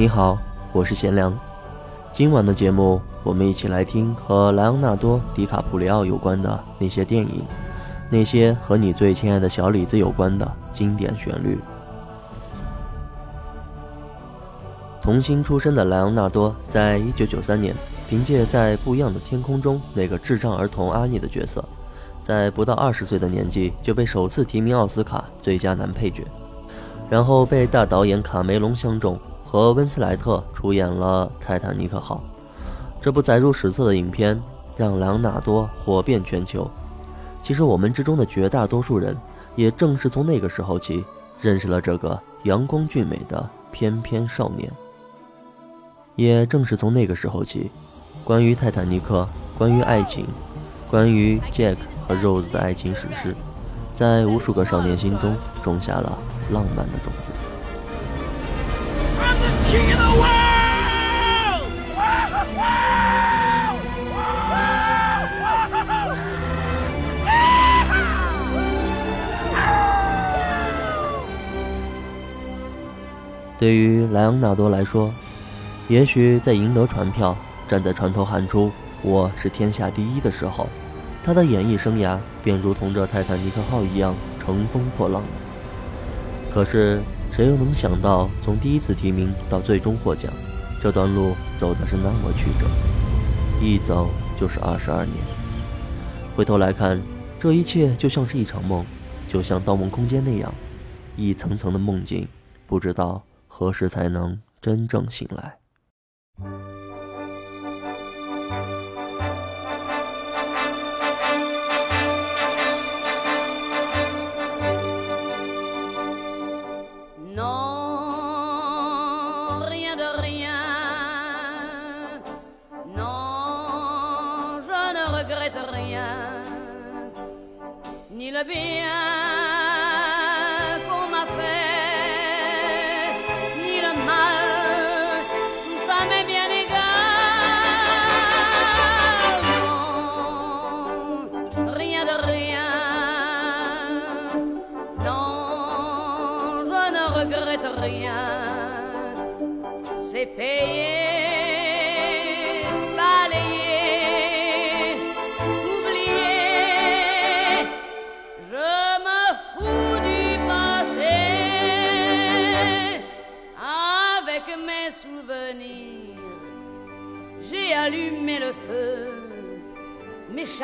你好，我是贤良。今晚的节目，我们一起来听和莱昂纳多·迪卡普里奥有关的那些电影，那些和你最亲爱的小李子有关的经典旋律。童星出身的莱昂纳多，在一九九三年凭借在不一样的天空中那个智障儿童阿尼的角色，在不到二十岁的年纪就被首次提名奥斯卡最佳男配角，然后被大导演卡梅隆相中。和温斯莱特出演了《泰坦尼克号》这部载入史册的影片，让莱昂纳多火遍全球。其实我们之中的绝大多数人，也正是从那个时候起，认识了这个阳光俊美的翩翩少年。也正是从那个时候起，关于泰坦尼克，关于爱情，关于 Jack 和 Rose 的爱情史诗，在无数个少年心中种下了浪漫的种子。对于莱昂纳多来说，也许在赢得船票、站在船头喊出“我是天下第一”的时候，他的演艺生涯便如同这泰坦尼克号一样乘风破浪。可是。谁又能想到，从第一次提名到最终获奖，这段路走的是那么曲折，一走就是二十二年。回头来看，这一切就像是一场梦，就像《盗梦空间》那样，一层层的梦境，不知道何时才能真正醒来。ni le bien.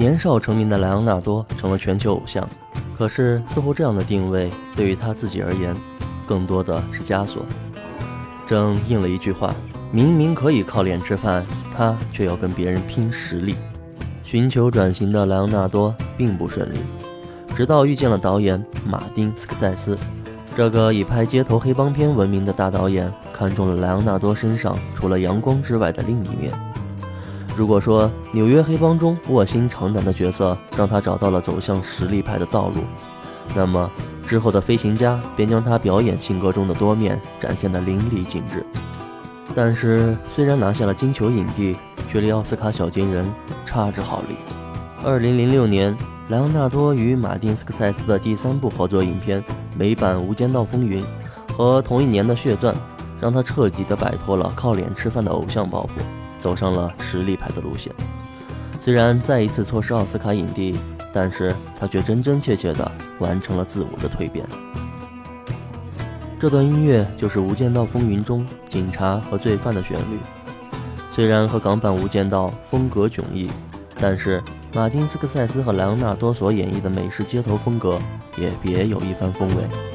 年少成名的莱昂纳多成了全球偶像，可是似乎这样的定位对于他自己而言，更多的是枷锁。正应了一句话：明明可以靠脸吃饭，他却要跟别人拼实力。寻求转型的莱昂纳多并不顺利，直到遇见了导演马丁斯科塞斯，这个以拍街头黑帮片闻名的大导演，看中了莱昂纳多身上除了阳光之外的另一面。如果说纽约黑帮中卧薪尝胆的角色让他找到了走向实力派的道路，那么之后的飞行家便将他表演性格中的多面展现得淋漓尽致。但是，虽然拿下了金球影帝，却离奥斯卡小金人差之毫厘。二零零六年，莱昂纳多与马丁斯科塞斯的第三部合作影片《美版无间道风云》和同一年的《血钻》，让他彻底的摆脱了靠脸吃饭的偶像包袱。走上了实力派的路线，虽然再一次错失奥斯卡影帝，但是他却真真切切地完成了自我的蜕变。这段音乐就是《无间道风云》中警察和罪犯的旋律，虽然和港版《无间道》风格迥异，但是马丁斯科塞斯和莱昂纳多所演绎的美式街头风格也别有一番风味。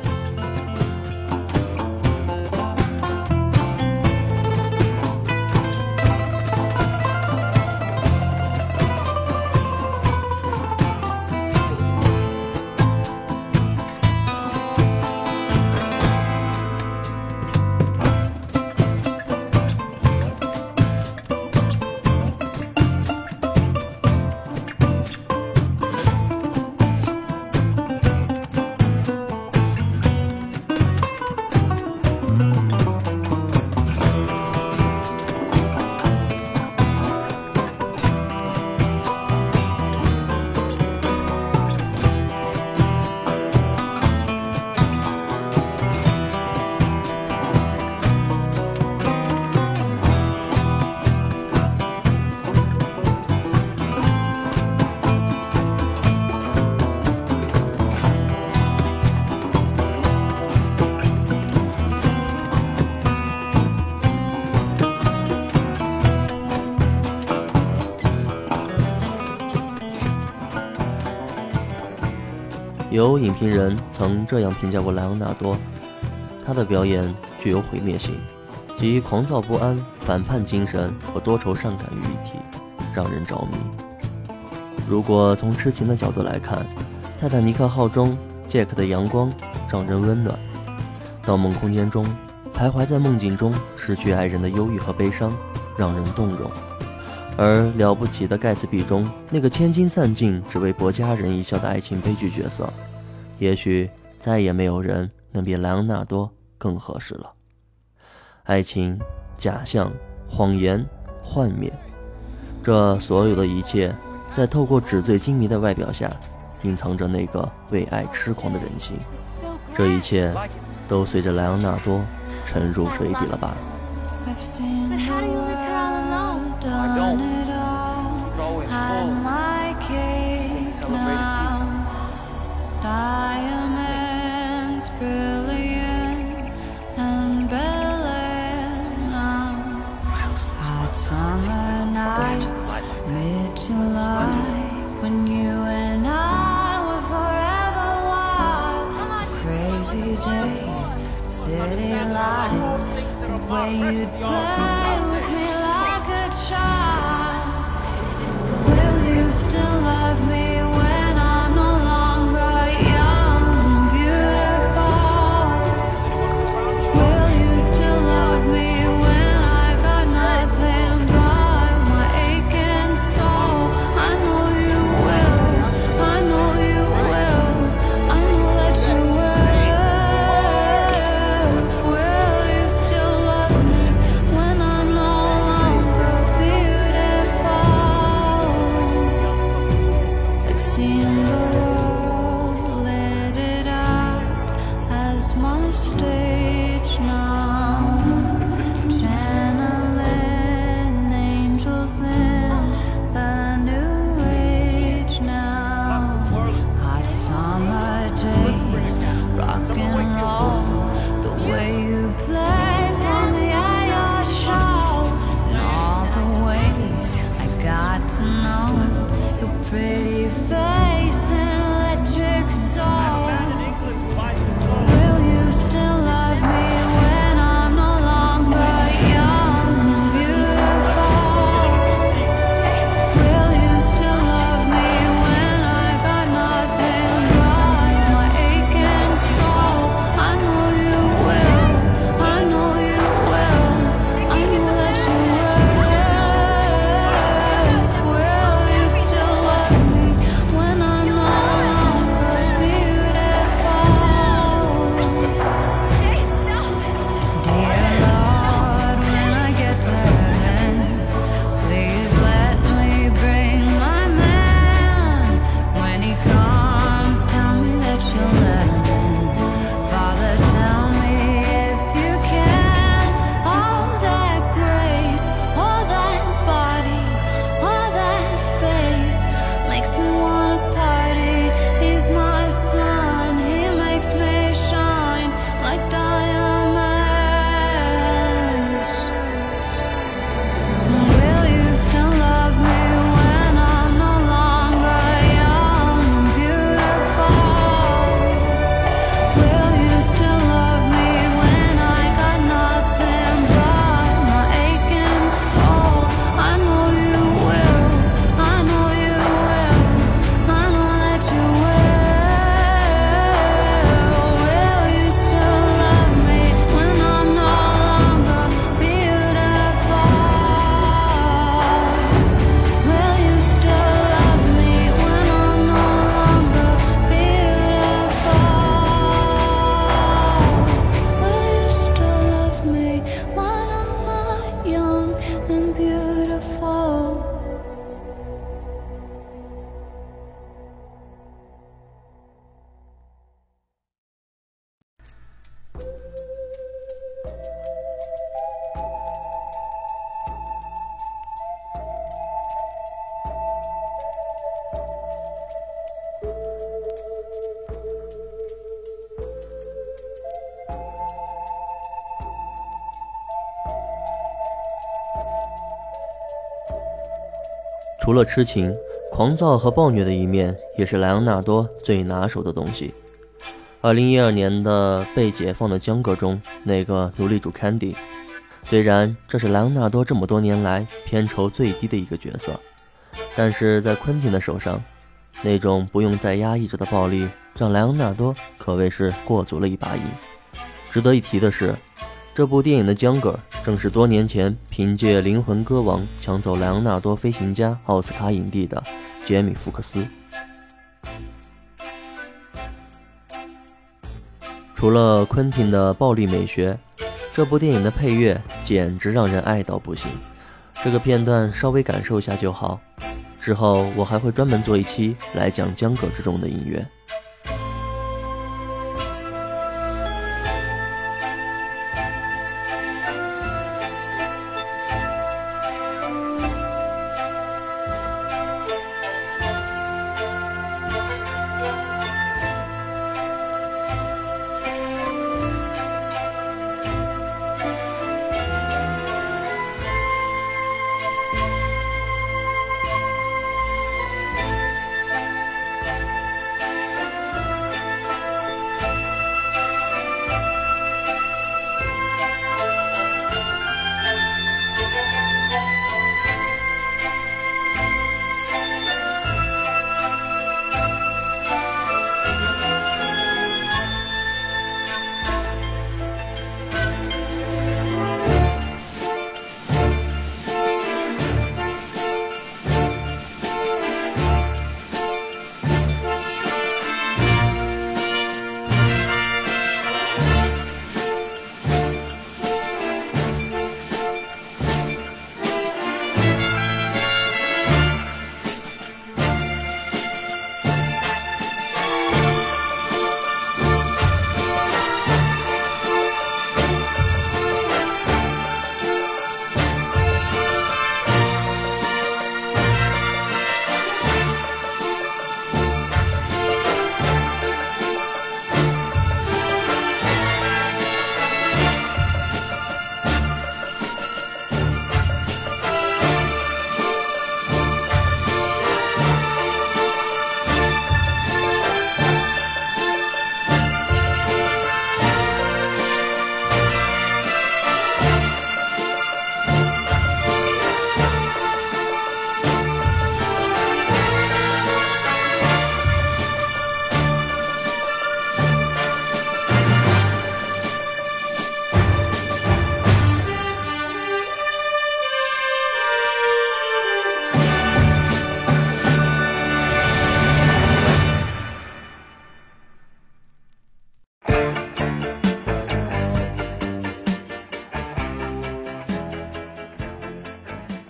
有影评人曾这样评价过莱昂纳多：他的表演具有毁灭性，集狂躁不安、反叛精神和多愁善感于一体，让人着迷。如果从痴情的角度来看，《泰坦尼克号》中杰克的阳光让人温暖，《盗梦空间》中徘徊在梦境中失去爱人的忧郁和悲伤让人动容。而了不起的盖茨比中那个千金散尽只为博佳人一笑的爱情悲剧角色，也许再也没有人能比莱昂纳多更合适了。爱情、假象、谎言、幻灭，这所有的一切，在透过纸醉金迷的外表下，隐藏着那个为爱痴狂的人心。这一切，都随着莱昂纳多沉入水底了吧 don't. You're always full. my cake now. Diamonds brilliant and brilliant now. Hot summer nights, mid July, when you and I were forever wild. Crazy days, city lights, the way you'd play 除了痴情，狂躁和暴虐的一面也是莱昂纳多最拿手的东西。二零一二年的被解放的江歌中，那个奴隶主 Candy，虽然这是莱昂纳多这么多年来片酬最低的一个角色，但是在昆汀的手上，那种不用再压抑着的暴力，让莱昂纳多可谓是过足了一把瘾。值得一提的是。这部电影的江歌正是多年前凭借《灵魂歌王》抢走莱昂纳多飞行家奥斯卡影帝的杰米·福克斯。除了昆汀的暴力美学，这部电影的配乐简直让人爱到不行。这个片段稍微感受一下就好，之后我还会专门做一期来讲江歌之中的音乐。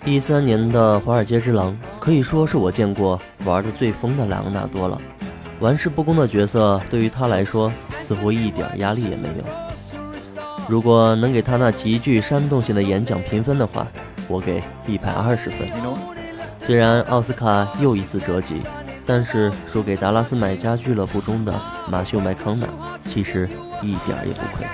一三年的《华尔街之狼》可以说是我见过玩的最疯的莱昂纳多了。玩世不恭的角色对于他来说似乎一点压力也没有。如果能给他那极具煽动性的演讲评分的话，我给一百二十分。虽然奥斯卡又一次折戟，但是输给达拉斯买家俱乐部中的马修麦康纳，其实一点也不亏。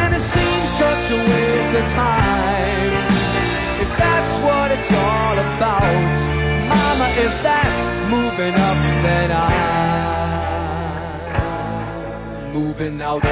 And it seems such a waste of time. If that's what it's all about, Mama, if that's moving up, then I'm moving out.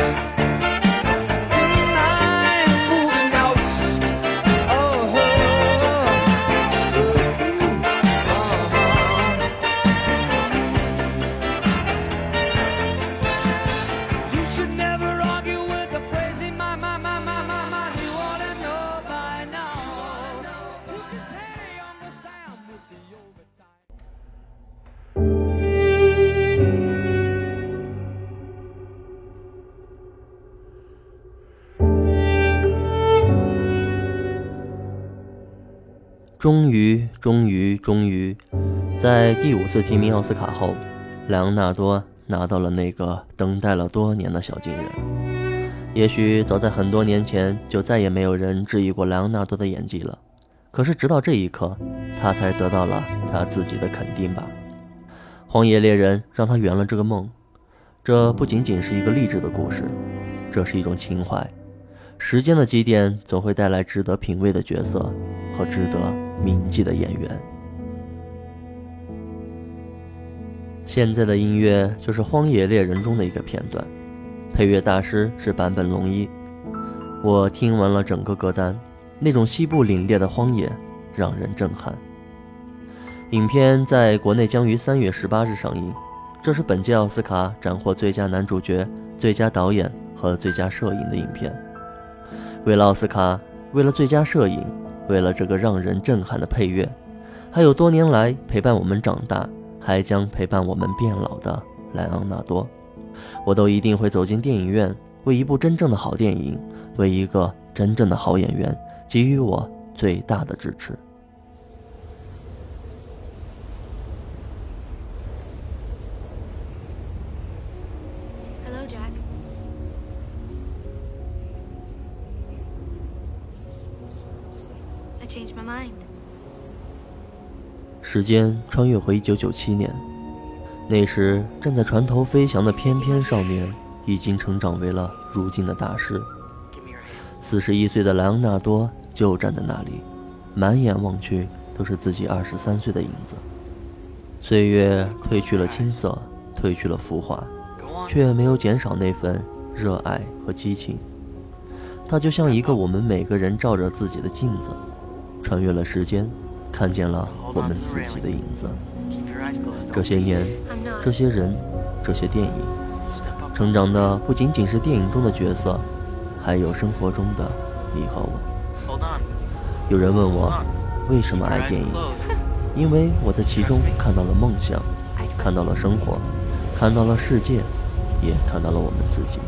终于，终于，终于，在第五次提名奥斯卡后，莱昂纳多拿到了那个等待了多年的小金人。也许早在很多年前，就再也没有人质疑过莱昂纳多的演技了。可是直到这一刻，他才得到了他自己的肯定吧。《荒野猎人》让他圆了这个梦。这不仅仅是一个励志的故事，这是一种情怀。时间的积淀总会带来值得品味的角色和值得铭记的演员。现在的音乐就是《荒野猎人》中的一个片段，配乐大师是坂本龙一。我听完了整个歌单，那种西部凛冽的荒野让人震撼。影片在国内将于三月十八日上映，这是本届奥斯卡斩获最佳男主角、最佳导演和最佳摄影的影片。为了奥斯卡，为了最佳摄影，为了这个让人震撼的配乐，还有多年来陪伴我们长大，还将陪伴我们变老的莱昂纳多，我都一定会走进电影院，为一部真正的好电影，为一个真正的好演员，给予我最大的支持。时间穿越回一九九七年，那时站在船头飞翔的翩翩少年，已经成长为了如今的大师。四十一岁的莱昂纳多就站在那里，满眼望去都是自己二十三岁的影子。岁月褪去了青涩，褪去了浮华，却没有减少那份热爱和激情。他就像一个我们每个人照着自己的镜子。穿越了时间，看见了我们自己的影子。这些年，这些人，这些电影，成长的不仅仅是电影中的角色，还有生活中的你和我。有人问我为什么爱电影？因为我在其中看到了梦想，看到了生活，看到了世界，也看到了我们自己。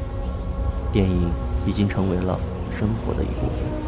电影已经成为了生活的一部分。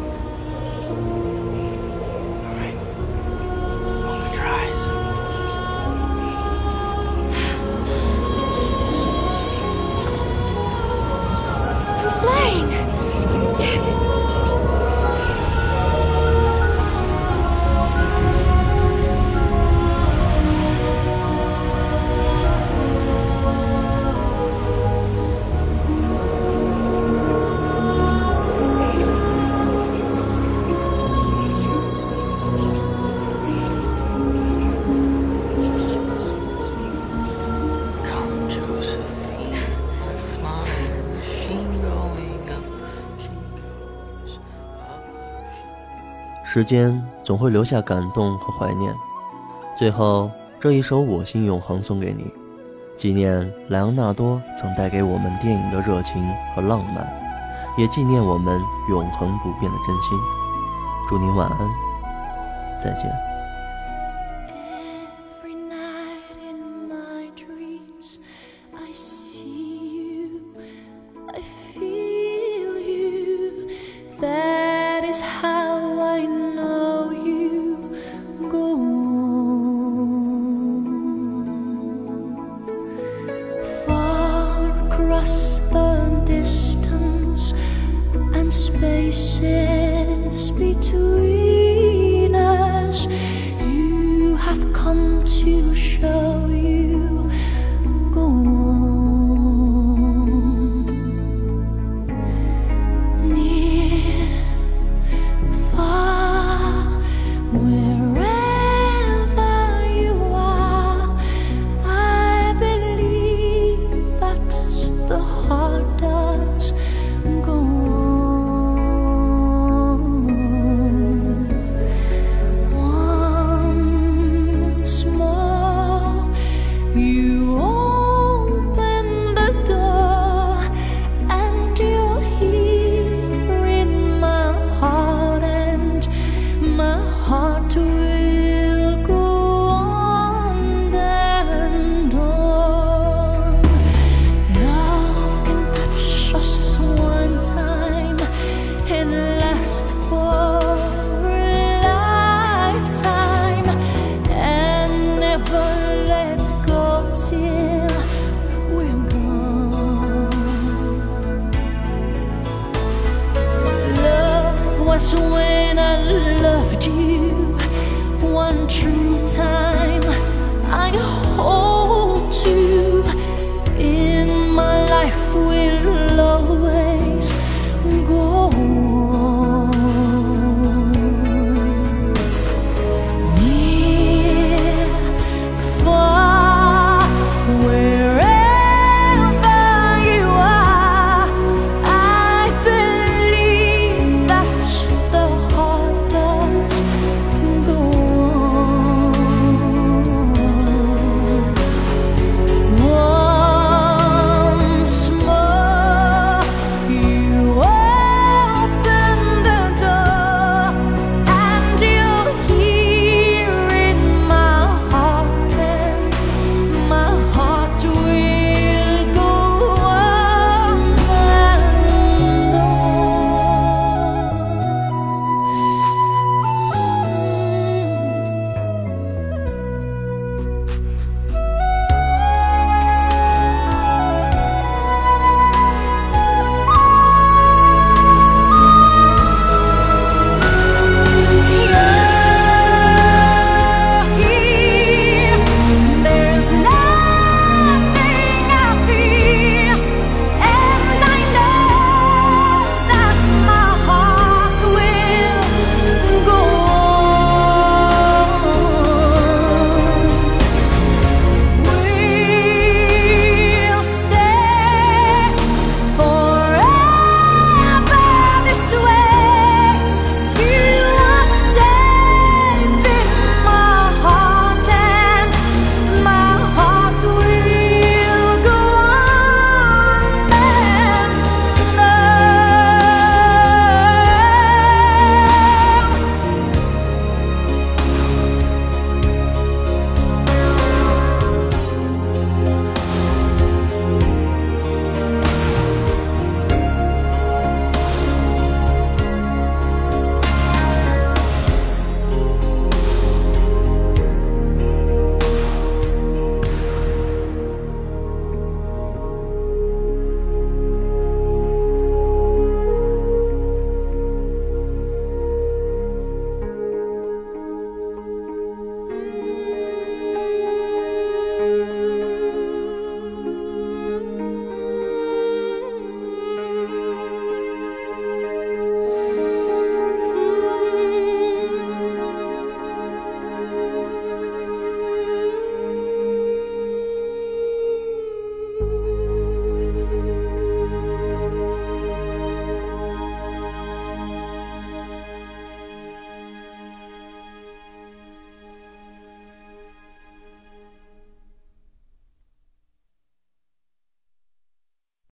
时间总会留下感动和怀念。最后，这一首《我心永恒》送给你，纪念莱昂纳多曾带给我们电影的热情和浪漫，也纪念我们永恒不变的真心。祝您晚安，再见。spaces